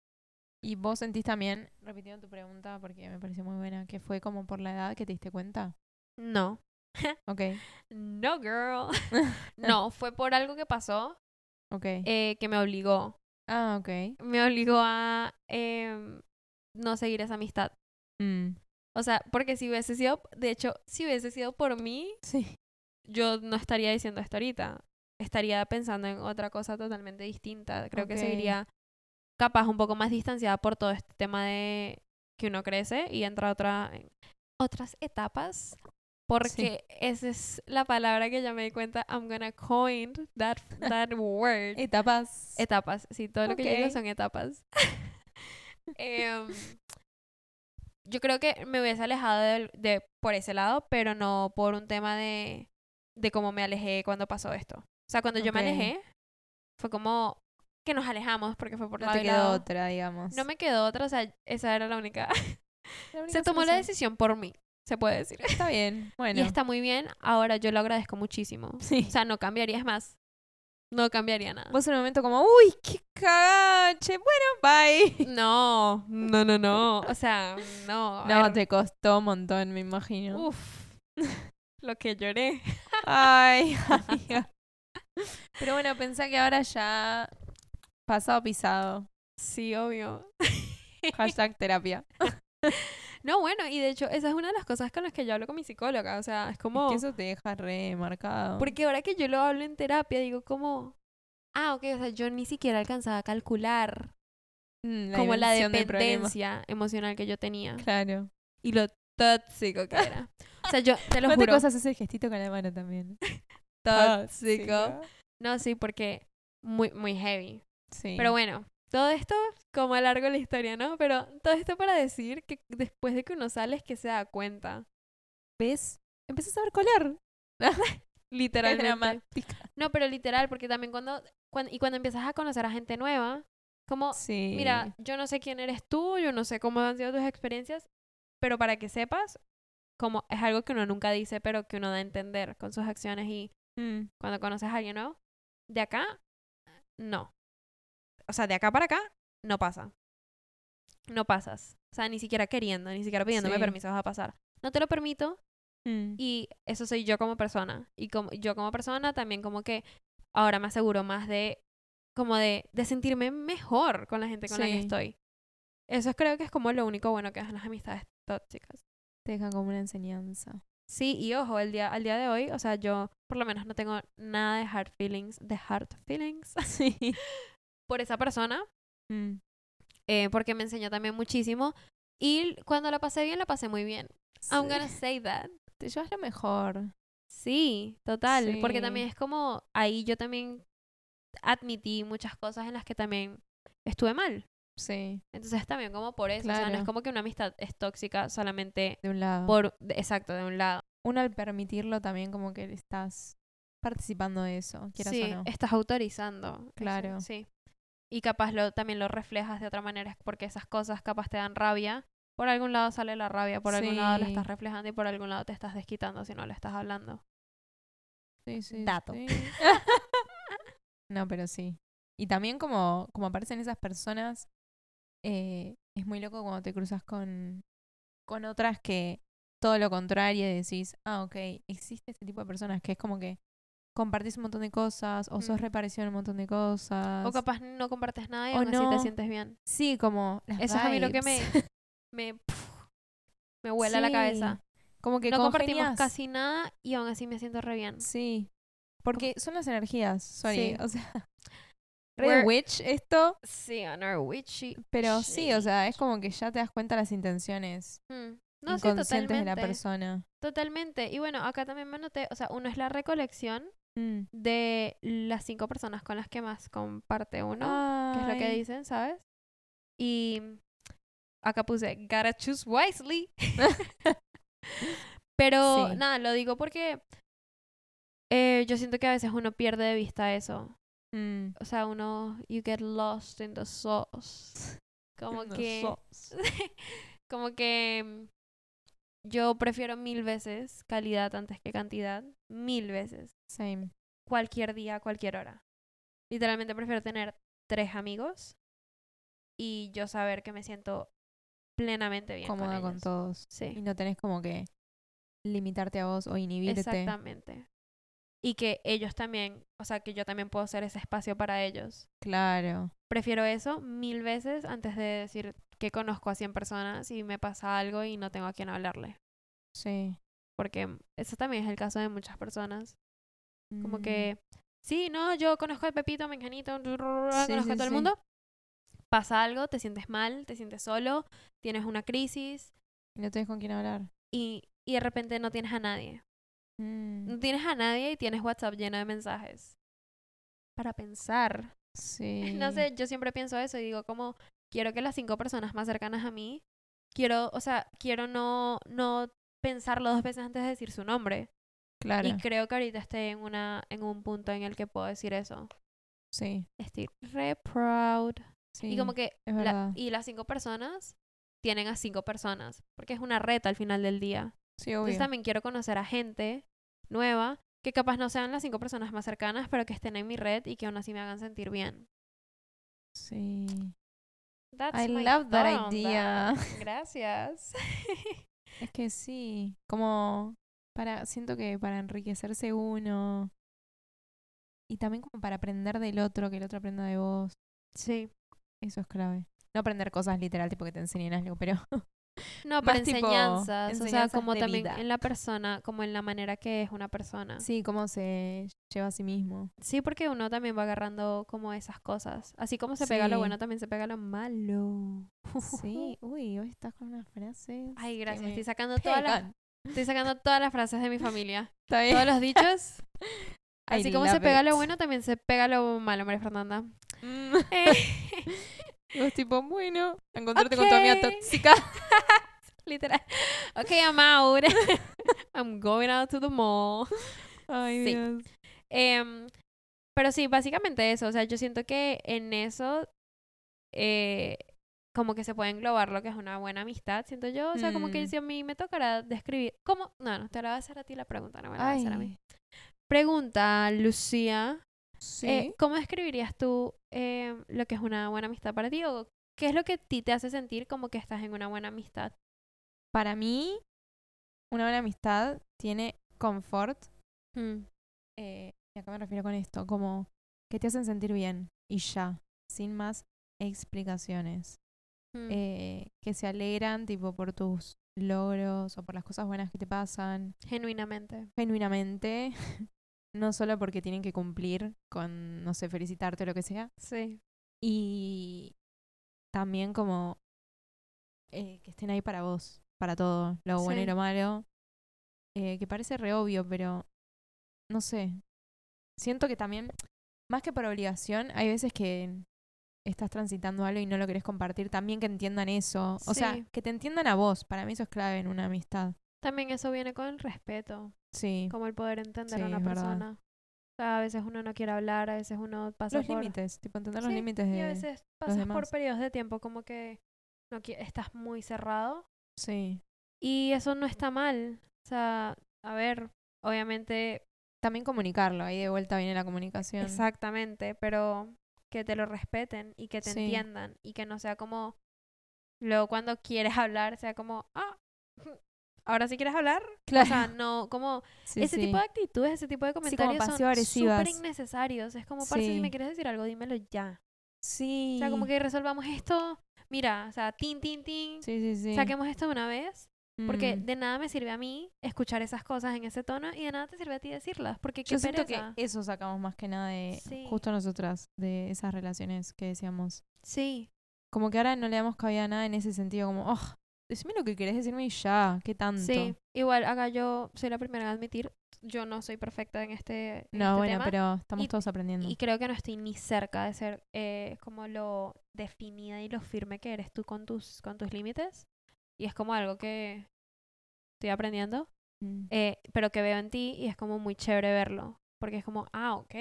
¿Y vos sentís también, repitiendo tu pregunta porque me pareció muy buena, que fue como por la edad que te diste cuenta? No. Ok. No, girl. no, fue por algo que pasó Ok. eh, que me obligó. ah, ok. Me obligó a em, no seguir esa amistad. Mm, O sea, porque si hubiese sido, de hecho, si hubiese sido por mí, Sí. yo no estaría diciendo esto ahorita. Estaría pensando en otra cosa totalmente distinta. Creo que seguiría capaz un poco más distanciada por todo este tema de que uno crece y entra a otra, en otras etapas Porque esa es la palabra que ya me di cuenta. I'm gonna coin that, that word. Etapas. Etapas. Sí, todo lo que yo digo son etapas. Em, yo creo que me hubiese alejado de, por ese lado, pero no por un tema de, de cómo me alejé cuando pasó esto. O sea, cuando yo me alejé, fue como que nos alejamos porque fue por no lado te quedó lado. otra, digamos. No me quedó otra, o sea, esa era la única. La única Se tomó la decisión por mí, se puede decir. Está bien. Bueno. Y está muy bien, ahora yo lo agradezco muchísimo. Sí. O sea, no cambiaría, es más, no cambiaría nada. Vos en un momento como, uy, qué cagache. Bueno, bye. No, no, no, no. O sea, no. No, ver, te costó un montón, me imagino. Uf, lo que lloré. Ay, amiga. Pero bueno, pensá que ahora ya pasado pisado. Sí, obvio. Hashtag terapia. No, bueno, y de hecho, esa es una de las cosas con las que yo hablo con mi psicóloga. O sea, es como. Es que eso te deja remarcado. Porque ahora que yo lo hablo en terapia, digo como. Ah, ok, o sea, yo ni siquiera alcanzaba a calcular Mm, como la del problema. dependencia emocional que yo tenía. Claro. Y lo tóxico que era. O sea, yo te lo ¿Cuántas juro. cosas hace el gestito con la mano también? Tóxico. No, sí, porque muy, muy heavy. Sí. Pero bueno, todo esto, como a largo la historia, ¿no? Pero todo esto para decir que después de que uno sale es que se da cuenta. ¿Ves? Empezás a ver color. Literalmente. dramática. No, pero literal, porque también cuando, cuando... Y cuando empiezas a conocer a gente nueva, como... Sí. Mira, yo no sé quién eres tú, yo no sé cómo han sido tus experiencias, pero para que sepas, como es algo que uno nunca dice, pero que uno da a entender con sus acciones y Mm, cuando conoces a alguien nuevo, de acá, no. O sea, de acá para acá, no pasa. No pasas. O sea, ni siquiera queriendo, ni siquiera pidiéndome Sí. permiso vas a pasar. No te lo permito mm. y eso soy yo como persona. Y como yo como persona también como que ahora me aseguro más de como de, de sentirme mejor con la gente con la que Sí. estoy. Eso creo que es como lo único bueno que hacen las amistades tóxicas. Te dejan como una enseñanza. Sí, y ojo, el día, al día de hoy, o sea, yo por lo menos no tengo nada de hard feelings, de hard feelings Sí. por esa persona, Mm. eh, porque me enseñó también muchísimo. Y cuando la pasé bien, la pasé muy bien. I'm gonna say that. Te llevas lo mejor. Sí, total. Porque también es como, ahí yo también admití muchas cosas en las que también estuve mal. Sí. Entonces también como por eso, o sea, no es Claro. como que una amistad es tóxica solamente De un lado. por, de- exacto, de un lado. Uno al permitirlo también como que estás participando de eso, quieras sí, o no. estás autorizando. eso, Claro. sí. Y capaz lo, también lo reflejas de otra manera, porque esas cosas capaz te dan rabia. Por algún lado sale la rabia, por algún lado Sí. estás reflejando y por algún lado te estás desquitando si no lo estás hablando. Sí, sí, Dato. sí. no, pero sí. Y también como, como aparecen esas personas, eh, es muy loco cuando te cruzas con, con otras que todo lo contrario y decís, ah, ok, existe este tipo de personas que es como que compartís un montón de cosas o sos Mm. reparecido en un montón de cosas. O capaz no compartes nada y O aún así te sientes bien. Sí, como las Eso es a mí lo que me, me, puf, me vuela la Sí, cabeza. Como que No compartimos casi nada y aún así me siento re bien. Sí. Porque son las energías, sorry. Sí. O sea, re witch esto, Sí, on our witchy pero sí, o sea, es como que ya te das cuenta las intenciones Mm. No, sí, inconscientes de la totalmente. persona. Totalmente. Y bueno, acá también me noté, o sea, uno es la recolección Mm. de las cinco personas con las que más comparte uno, que es lo que Ay. dicen, ¿sabes? Y acá puse, gotta choose wisely. Pero Sí. nada, lo digo porque eh, yo siento que a veces uno pierde de vista eso. Mm. O sea, uno, you get lost in the sauce. Como No que, como que yo prefiero mil veces calidad antes que cantidad. Mil veces. Same. Cualquier día, cualquier hora. Literalmente prefiero tener tres amigos y yo saber que me siento plenamente bien. Cómoda con ellos. todos. Y Sí, no tenés como que limitarte a vos o inhibirte. exactamente. Y que ellos también, o sea, que yo también puedo ser ese espacio para ellos. Claro. Prefiero eso mil veces antes de decir que conozco a 100 personas y me pasa algo y no tengo a quién hablarle. Sí. Porque eso también es el caso de muchas personas. Como Mm. que, sí, no, yo conozco a Pepito, a Menjanito, Sí, conozco sí, a todo el mundo. Pasa algo, te sientes mal, te sientes solo, tienes una crisis Y no tenés con quién hablar. y, y de repente no tienes a nadie. Mm, No tienes a nadie y tienes WhatsApp lleno de mensajes. Para pensar. sí. No sé, yo siempre pienso eso y digo como quiero que las cinco personas más cercanas a mí, quiero, o sea, quiero no, no pensarlo dos veces antes de decir su nombre. Claro. Y creo que ahorita estoy en una, en un punto en el que puedo decir eso. Sí. Estoy re proud. Sí. Y como que es la- y las cinco personas tienen a cinco personas. Porque es una reta al final del día. Sí, Entonces obvio. también quiero conocer a gente nueva que capaz no sean las cinco personas más cercanas, pero que estén en mi red y que aún así me hagan sentir bien. Sí. That's I love that idea. that. Gracias. Es que sí, como para, siento que para enriquecerse uno y también como para aprender del otro, que el otro aprenda de vos, Sí. eso es clave. No aprender cosas literal, tipo que te enseñen algo, pero No, pero tipo enseñanzas, o sea, enseñanzas como también vida. en la persona, como en la manera que es una persona. sí, cómo se lleva a sí mismo. Sí, porque uno también va agarrando como esas cosas. Así como se pega lo Sí. bueno, también se pega lo malo. Sí, uy, hoy estás con unas frases. Ay, gracias. Estoy sacando todas las, estoy sacando todas las frases de mi familia. Todos los dichos. I Así como se love pega lo it. bueno, también se pega lo malo, María Fernanda. Mm. Eh, Y vos tipo, bueno, encontrarte con tu amiga tóxica. literal. Ok, I'm out. I'm going out to the mall. Ay, Sí. Dios. Em, pero sí, básicamente eso. O sea, yo siento que en eso eh, como que se puede englobar lo que es una buena amistad, siento yo. O sea, como que Mm. si a mí me tocará describir... ¿Cómo? No, no, te la voy a hacer a ti la pregunta, no me la voy a hacer a mí. Pregunta, Lucía. Sí. eh, ¿Cómo describirías tú em, lo que es una buena amistad para ti? ¿O qué es lo que a ti te hace sentir como que estás en una buena amistad? Para mí, una buena amistad tiene confort. Mm, eh, y acá me refiero con esto, como que te hacen sentir bien y ya, sin más explicaciones. mm, Eh, que se alegran, tipo, por tus logros o por las cosas buenas que te pasan, Genuinamente. genuinamente. no solo porque tienen que cumplir con, no sé, felicitarte o lo que sea. Sí. Y también como eh, que estén ahí para vos, para todo, lo bueno y lo malo. Eh, que parece re obvio, pero no sé. Siento que también, más que por obligación, hay veces que estás transitando algo y no lo querés compartir, también que entiendan eso. O sea, Sí. que te entiendan a vos. Para mí eso es clave en una amistad. También eso viene con el respeto. Sí. como el poder entender Sí, a una persona. O sea, a veces uno no quiere hablar, a veces uno pasa Los por... límites, tipo entender los Sí, límites Y a de... veces pasas por periodos de tiempo como que no estás muy cerrado. Sí. Y eso no está mal. O sea, a ver, obviamente, También comunicarlo, ahí de vuelta viene la comunicación. exactamente, pero que te lo respeten y que te Sí. entiendan y que no sea como... Luego cuando quieres hablar, sea como, ah, ahora sí quieres hablar. Claro. O sea, no, como Sí, ese sí. tipo de actitudes, ese tipo de comentarios son pasivo-agresivas. súper innecesarios. Es como, parce, si Sí. me quieres decir algo, dímelo ya. Sí. O sea, como que resolvamos esto. Mira, o sea, tin, tin, tin. Sí, sí, sí. Saquemos esto de una vez. Porque Mm. de nada me sirve a mí escuchar esas cosas en ese tono y de nada te sirve a ti decirlas. Porque qué Yo siento pereza. que eso sacamos más que nada de Sí. justo nosotras, de esas relaciones que decíamos. Sí, Como que ahora no le damos cabida a nada en ese sentido, como, oh, decime lo que querés decirme y ya, qué tanto. sí. Igual acá yo soy la primera en admitir, yo no soy perfecta en este, en No, este bueno, tema. pero estamos Y- todos aprendiendo. Y creo que no estoy ni cerca de ser eh, como lo definida y lo firme que eres tú con tus, con tus límites. Y es como algo que estoy aprendiendo, Mm. eh, pero que veo en ti y es como muy chévere verlo. Porque es como, ah, ok,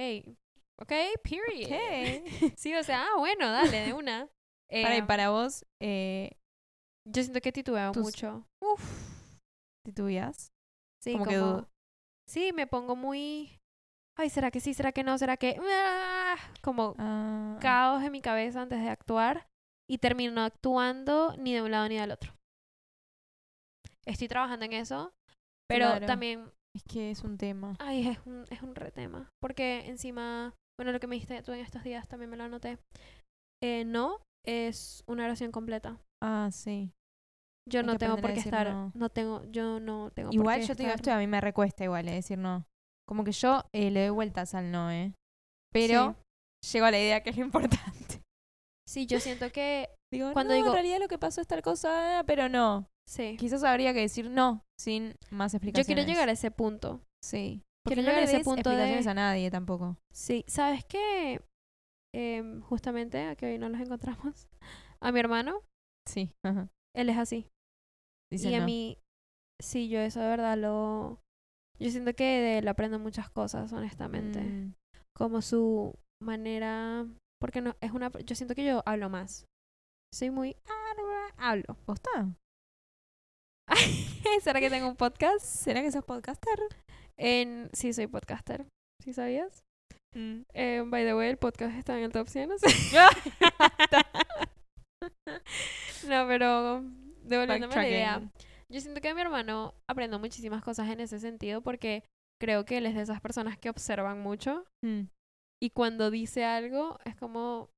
ok, period. Ok. Sí, o sea, ah, bueno, dale, de una. para, y Eh, para vos, eh, Yo siento que titubeo tus- mucho. Uf. ¿titubeas? Sí, Como como, que sí, me pongo muy, ay, ¿será que sí? ¿Será que no? ¿Será que? Ah, Como Ah, caos en mi cabeza antes de actuar y termino actuando ni de un lado ni del otro. Estoy trabajando en eso, pero Claro. también, es que es un tema. ay, es un, es un retema. Porque encima, bueno, lo que me dijiste tú en estos días también me lo anoté. Eh, no es una oración completa. Ah, sí. Yo no tengo por a qué estar, no. no tengo, yo no tengo por Igual qué yo te digo esto y a mí me recuesta igual, eh, decir no. Como que yo eh, le doy vueltas al no, ¿eh? Pero llego a la idea que es importante. Sí, yo siento que Digo, Cuando no, digo- en realidad lo que pasó es tal cosa, pero no. Sí. quizás habría que decir no sin más Yo explicaciones. quiero llegar a ese punto. Sí. Quiero no llegar a ese punto explicaciones de- a nadie tampoco. Sí. ¿Sabes qué? Em, justamente, que hoy no los encontramos. A mi hermano, Sí. Ajá. él es así. Y a no. mí, sí, yo eso de verdad lo... Yo siento que de él aprendo muchas cosas, honestamente. Mm, Como su manera... Porque no, es una... Yo siento que yo hablo más. Soy muy... Hablo. ¿Posta? ¿Será que tengo un podcast? ¿Será que sos podcaster? En... Sí, soy podcaster. ¿Sí sabías? Mm. Eh, by the way, el podcast está en el top 100. no sé. no, pero devolviéndome la idea. Yo siento que mi hermano aprendo muchísimas cosas en ese sentido porque creo que él es de esas personas que observan mucho Mm. y cuando dice algo es como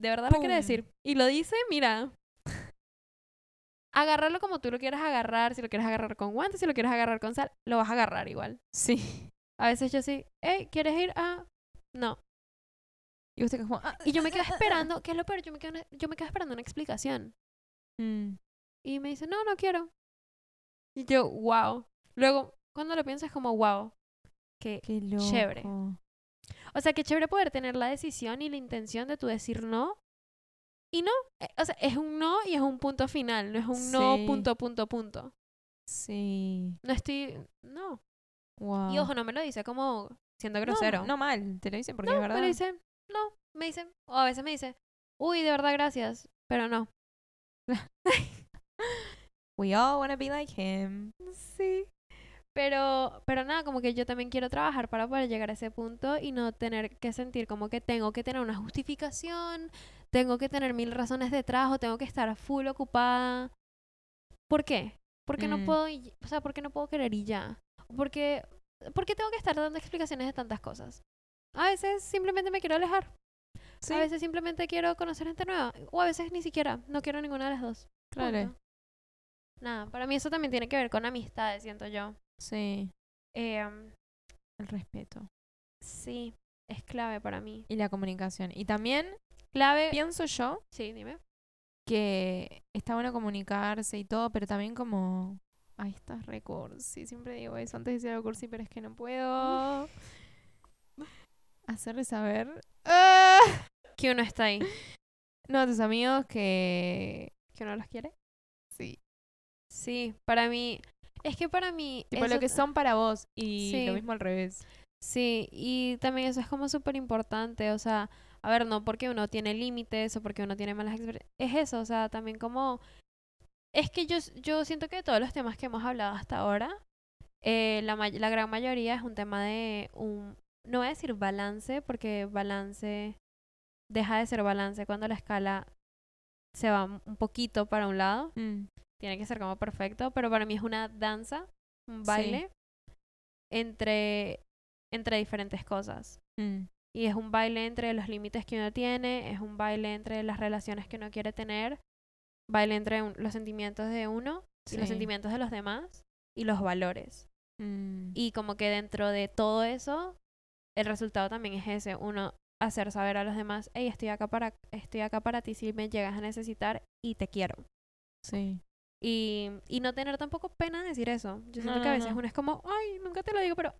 de verdad lo quiere ¡Pum! decir y lo dice, mira. Agárralo como tú lo quieras agarrar, si lo quieres agarrar con guantes, si lo quieres agarrar con sal, lo vas a agarrar igual. Sí. A veces yo sí, hey, ¿quieres ir? Ah, no. Y usted como... ah, Y yo me quedo esperando, ¿qué es lo peor? Yo me quedo, yo me quedo esperando una explicación. Mm. Y me dice, no, no quiero. Y yo, wow. Luego, cuando lo pienso es como, wow. Qué. Chévere. o sea, qué chévere poder tener la decisión y la intención de tú decir no. Y no. eh, O sea, es un no y es un punto final. No es un no, punto, punto, punto. Sí. No estoy. No. Wow. Y ojo, no me lo dice como siendo grosero. No, mal, te lo dice porque No, es verdad. me lo dice, no. Me dice, o a veces me dice, uy, de verdad, gracias. Pero no. We all wanna be like him. Sí. Pero, pero nada, como que yo también quiero trabajar para poder llegar a ese punto y no tener que sentir como que tengo que tener una justificación, tengo que tener mil razones detrás o tengo que estar full ocupada. ¿Por qué? Porque no Mm. puedo, o sea, porque no puedo querer y ya. Porque, porque tengo que estar dando explicaciones de tantas cosas. A veces simplemente me quiero alejar. Sí, A veces simplemente quiero conocer gente nueva. O a veces ni siquiera. No quiero ninguna de las dos. claro. Nada, para mí eso también tiene que ver con amistades, siento yo. Sí, Em, el respeto. sí, es clave para mí. Y la comunicación. Y también Clave. pienso yo Sí, dime. que está bueno comunicarse y todo, pero también como... Ay, estás re cursi. Siempre digo eso antes de decir algo cursi, pero es que no puedo. Hacerle saber... ¡Ah! Que uno está ahí. No, tus amigos que... Que uno los quiere. Sí. Sí, para mí. Es que para mí. Tipo eso lo que son para vos. Y Sí. lo mismo al revés. Sí, y también eso es como súper importante. O sea, a ver, no porque uno tiene límites o porque uno tiene malas experiencias. Es eso, o sea, también como. Es que yo, yo siento que de todos los temas que hemos hablado hasta ahora, eh, la, la gran mayoría es un tema de un. No voy a decir balance, porque balance deja de ser balance cuando la escala se va un- poquito para un lado. Mm. Tiene que ser como perfecto, pero para mí es una danza, un Sí. baile entre, entre diferentes cosas. Mm. Y es un baile entre los límites que uno tiene, es un baile entre las relaciones que uno quiere tener, baile entre un- los sentimientos de uno y los sentimientos de los demás y los valores. Mm. Y como que dentro de todo eso, el resultado también es ese, uno hacer saber a los demás, hey, estoy acá para, estoy acá para ti si me llegas a necesitar y te quiero. Sí. Y, y no tener tampoco pena de decir eso. Yo siento No, que a veces no. uno es como, ay, nunca te lo digo, pero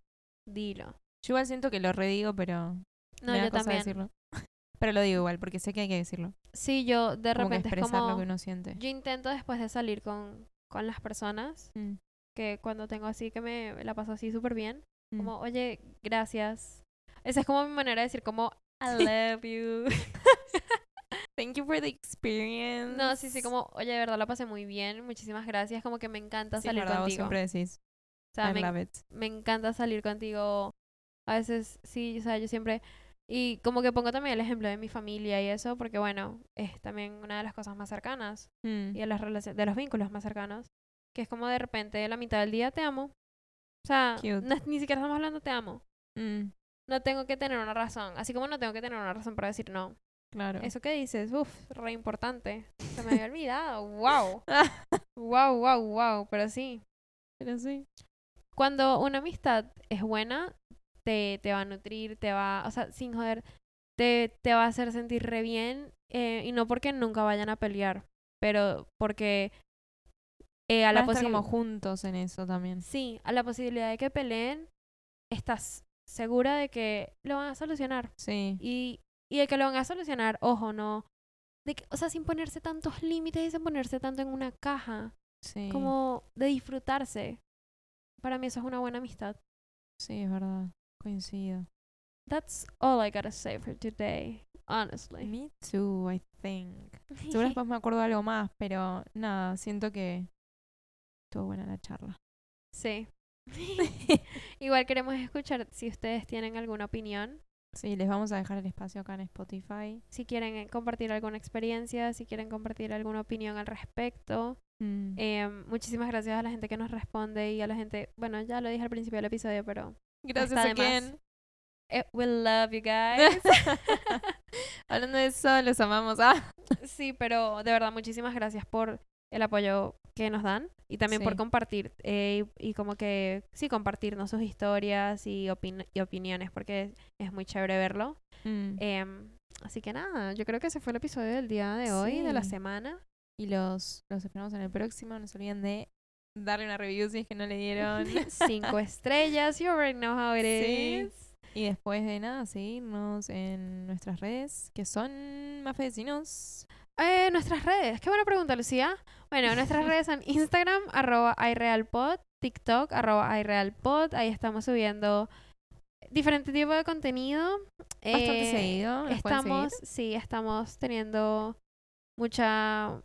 dilo. Yo igual siento que lo redigo, pero No, yo también. decirlo. Pero lo digo igual, porque sé que hay que decirlo. Sí, yo de como que repente es expresar como, lo que uno siente. yo intento después de salir con, con las personas, Mm. que cuando tengo así que me la paso así súper bien, Mm. como, oye, gracias. Esa es como mi manera de decir como, I love you. Thank you for the experience. no, sí, sí, como, oye, de verdad la pasé muy bien, muchísimas gracias, como que me encanta Sí, salir verdad, vos contigo. siempre decís. O sea, I me, love it. me encanta salir contigo. A veces, sí, o sea, yo siempre... Y como que pongo también el ejemplo de mi familia y eso, porque bueno, es también una de las cosas más cercanas Mm. y de, las relaciones, de los vínculos más cercanos, que es como de repente la mitad del día te amo. O sea, no ni siquiera estamos hablando te amo. Mm, No tengo que tener una razón, así como no tengo que tener una razón para decir no. Claro. Eso que dices, uff, re importante. Se me había olvidado, wow. Wow, wow, wow, pero sí. Pero sí. cuando una amistad es buena, te, te va a nutrir, te va, o sea, sin joder, te, te va a hacer sentir re bien, eh, y no porque nunca vayan a pelear, pero porque eh, a la posibilidad. juntos en eso también. Sí, a la posibilidad de que peleen, estás segura de que lo van a solucionar. Sí. Y, y de que lo van a solucionar, ojo, no. De que, o sea, sin ponerse tantos límites y sin ponerse tanto en una caja. Sí. Como de disfrutarse. Para mí eso es una buena amistad. Sí, es verdad. Coincido. That's all I gotta say for today, honestly. Me too, I think. Seguro después me acuerdo de algo más, pero nada, siento que estuvo buena la charla. sí. Igual queremos escuchar si ustedes tienen alguna opinión, Sí, les vamos a dejar el espacio acá en Spotify. si quieren eh, compartir alguna experiencia, si quieren compartir alguna opinión al respecto. Mm. Em, muchísimas gracias a la gente que nos responde y a la gente, bueno, ya lo dije al principio del episodio, pero Gracias más. again. eh, we love you guys. Hablando de eso, los amamos. Ah, sí, pero de verdad muchísimas gracias por el apoyo que nos dan y también por compartir eh, y, y como que sí compartirnos sus historias y, opin- y opiniones porque es muy chévere verlo. mm. Em, así que nada, yo creo que ese fue el episodio del día de hoy, de la semana. Y los, los esperamos en el próximo. No se olviden de darle una review si es que no le dieron. Cinco estrellas, you already know how it Sí. is. Y después de nada, seguirnos en nuestras redes, que son más vecinos. Eh, nuestras redes, qué buena pregunta, Lucía. Bueno, nuestras redes son Instagram, arroba iRealPod, TikTok, arroba iRealPod. Ahí estamos subiendo diferente tipo de contenido. Bastante Eh, seguido. Estamos, sí, estamos teniendo mucha,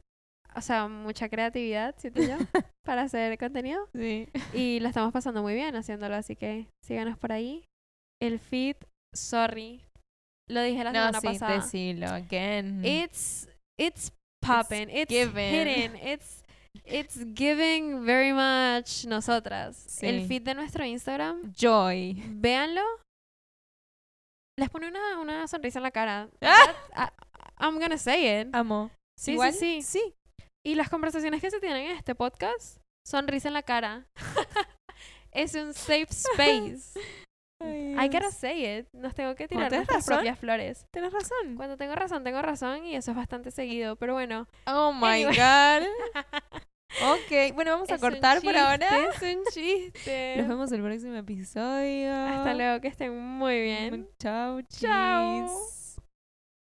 o sea, mucha creatividad, siento yo, para hacer contenido. Sí. Y la estamos pasando muy bien haciéndolo, así que síganos por ahí. El feed, sorry, lo dije la No, semana sí, pasada. decilo again. It's it's popping. It's, given. hitting. It's it's giving very much nosotras. El feed de nuestro Instagram, Joy. véanlo. Les pone una, una sonrisa en la cara. ¡Ah! That- I, am gonna say it. Amo. Sí, Igual, sí, sí. sí. Y las conversaciones que se tienen en este podcast, sonrisa en la cara. es un safe space. I gotta say it. Nos tengo que tirar nuestras razón. propias flores. Tenés razón. Cuando tengo razón, tengo razón y eso es bastante seguido. Pero bueno, Oh my Anyway. God. Ok, bueno, vamos a Es cortar por ahora. Es un chiste. Nos vemos el próximo episodio. Hasta luego, que estén muy bien. Chao, Chao.